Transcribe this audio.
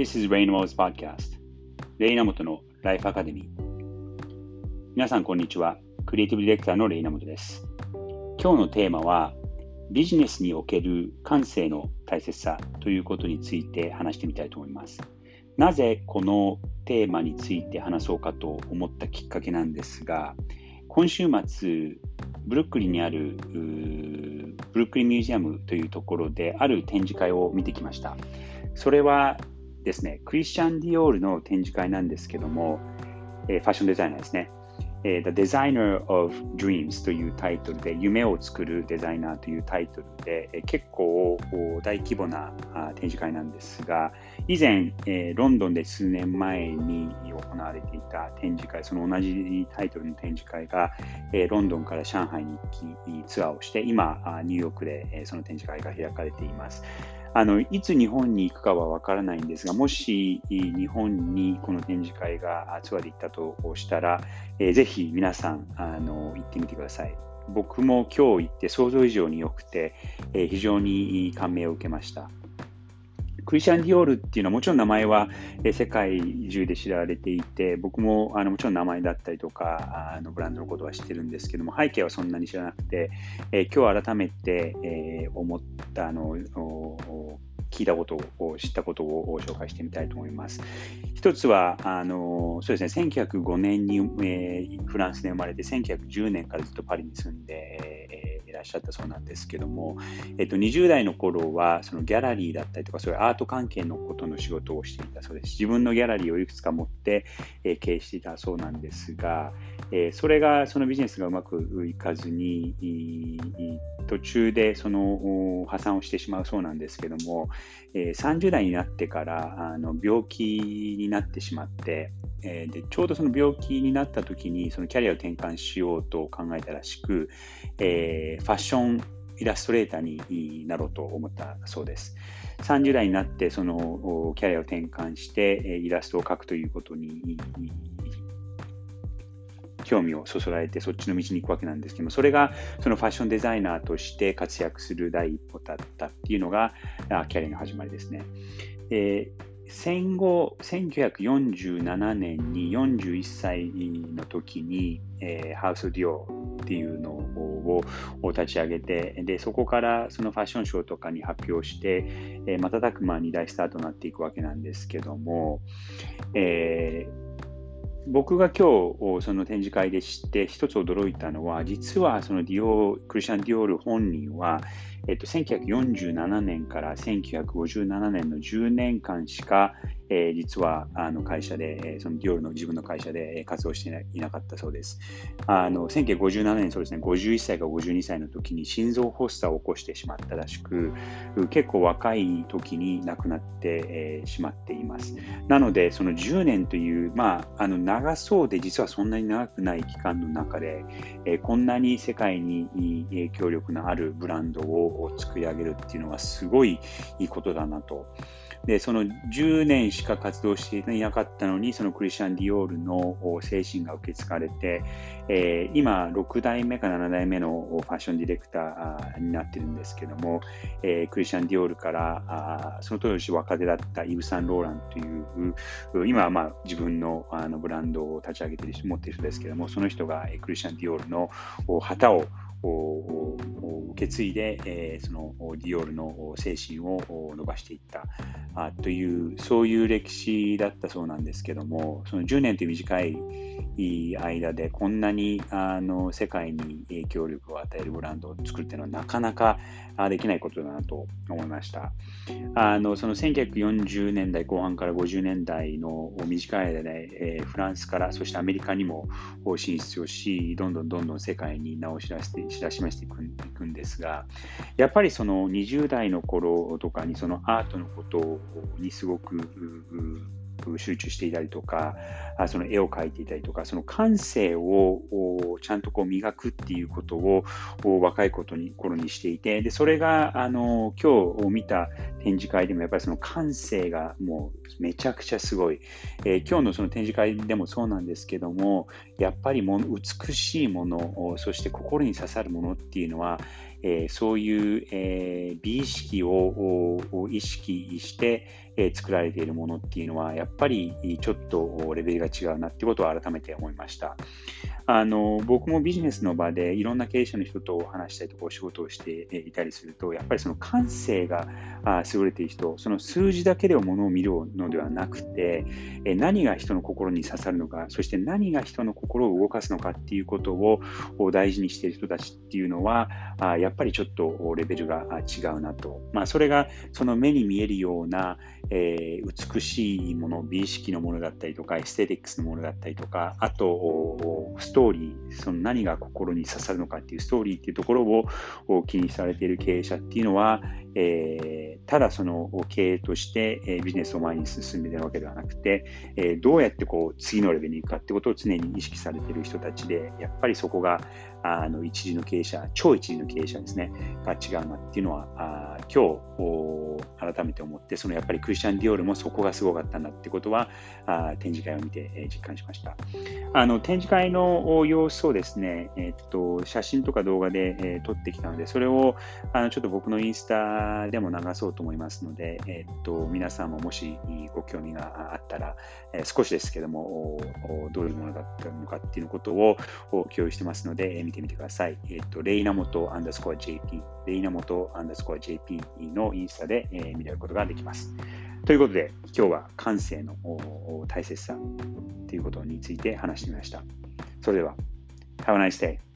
This is Rainwell's Podcast レイナモトのライフアカデミー皆さんこんにちは。クリエイティブディレクターのレイナモトです。今日のテーマはビジネスにおける感性の大切さということについて話してみたいと思います。なぜこのテーマについて話そうかと思ったきっかけなんですが今週末ブルックリンにあるブルックリンミュージアムというところである展示会を見てきました。それはですね、クリスチャン・ディオールの展示会なんですけども、えー、ファッションデザイナーですね。えー、The Designer of Dreams というタイトルで、夢を作るデザイナーというタイトルで、えー、結構大規模な展示会なんですが、以前、えー、ロンドンで数年前に行われていた展示会、その同じタイトルの展示会が、えー、ロンドンから上海に行きツアーをして、今、ニューヨークで、えー、その展示会が開かれています。あのいつ日本に行くかは分からないんですが、もし日本にこの展示会がツアーで行ったとしたら、えー、ぜひ皆さんあの行ってみてください。僕も今日行って想像以上に良くて、えー、非常に感銘を受けました。クリスチャン・ディオールっていうのはもちろん名前は世界中で知られていて、僕もあのもちろん名前だったりとか、あのブランドのことは知ってるんですけども、背景はそんなに知らなくて、えー、今日改めて、えー、思ったあの聞いたことを、知ったことを紹介してみたいと思います。一つは、あのそうですね、1905年に、えー、フランスで生まれて、1910年からずっとパリに住んで、らっしゃったそうなんですけども、えっと、20代の頃は、そのギャラリーだったりとか、そういうアート関係のことの仕事をしていたそうです。自分のギャラリーをいくつか持って、えー、経営していたそうなんですが、えー、それが、そのビジネスがうまくいかずに、途中でその破産をしてしまうそうなんですけども、えー、30代になってからあの病気になってしまって、え、でちょうどその病気になった時にそのキャリアを転換しようと考えたらしく、えー、ファァッションイラストレーターになろうと思ったそうです。30代になってそのキャリアを転換してイラストを描くということに興味をそそられてそっちの道に行くわけなんですけどもそれがそのファッションデザイナーとして活躍する第一歩だったっていうのがキャリアの始まりですね。えー戦後、1947年に41歳の時に、えー、ハウス・ディオっていうのを立ち上げてで、そこからそのファッションショーとかに発表して、えー、瞬く間に大スターとなっていくわけなんですけども、えー僕が今日その展示会で知って一つ驚いたのは実はそのディオクリスチャン・ディオール本人はえっと、1947年から1957年の10年間しか、えー、実はあの会社で、そのディオールの自分の会社で活動していなかったそうです。あの1957年、そうですね、51歳か52歳の時に心臓発作を起こしてしまったらしく、結構若い時に亡くなって、えー、しまっています。なので、その10年という、まあ、あの長そうで実はそんなに長くない期間の中で、えー、こんなに世界に影響力のあるブランドを作り上げるっていうのはすごいいいことだなと。で、その10年しか活動していなかったのに、そのクリスチャン・ディオールの精神が受け継がれて、えー、今、6代目か7代目のファッションディレクターになってるんですけども、えー、クリスチャン・ディオールからあその当時若手だったイブ・サン・ローランという、今はまあ自分のあのブランドを立ち上げてる人、持ってる人ですけども、その人がクリスチャン・ディオールの旗を受け継いで、えー、そのディオールの精神を伸ばしていったあというそういう歴史だったそうなんですけどもその10年という短い間でこんなにあの世界に影響力を与えるブランドを作るっていうのはなかなかできないことだなと思いました。あのその1940年代後半から50年代の短い間で、えー、フランスからそしてアメリカにも進出をしどんどんどんどん世界に名を知らせて知らしめしていくいくんですがやっぱりその20代の頃とかにそのアートのことにすごく集中していたりとか、あその絵を描いていたりとか、その感性をちゃんとこう磨くっていうことを若いことに頃にしていて、でそれがあの今日見た展示会でもやっぱりその感性がもうめちゃくちゃすごい、えー、今日のその展示会でもそうなんですけども、やっぱりも美しいもの、そして心に刺さるものっていうのは、えそういう、え美意識を意識して、え作られているものっていうのは、やっぱりちょっとレベルが違うなってことを改めて思いました。あの僕もビジネスの場でいろんな経営者の人とお話したりとかお仕事をしていたりすると、やっぱりその感性が優れている人、その数字だけでものを見るのではなくて、何が人の心に刺さるのか、そして何が人の心を動かすのかっていうことを大事にしている人たちっていうのは、やっぱりちょっとレベルが違うなと。まあ、それがその目に見えるような、え、美しいもの、美意識のものだったりとか、エステティックスのものだったりとか、あと、ストトーリー、その何が心に刺さるのかっていうストーリーっていうところを気にされている経営者っていうのは、えー、ただその経営として、ビジネスを前に進んでいるわけではなくて、えどうやってこう次のレベルに行くかってことを常に意識されている人たちで、やっぱりそこがあの一時の経営者、超一時の経営者ですね、が違うなっていうのは、あ今日改めて思って、そのやっぱりクリスチャン・ディオールもそこがすごかったんだってことは、あ展示会を見て、実感しました。あの展示会の様子をですね、えっと写真とか動画で、え撮ってきたので、それをあのちょっと僕のインスタでも流そうと思いますので、えっと皆さんももしご興味があったら、え少しですけども、どういうものだったのかっていうことを共有してますので、見てみてください。えっ、と、レイナモトアンダースコア JP、レイナモトアンダースコア JP のインスタで、えー、見れることができます。ということで、今日は感性の大切さということについて話してみました。それでは、Have a nice day!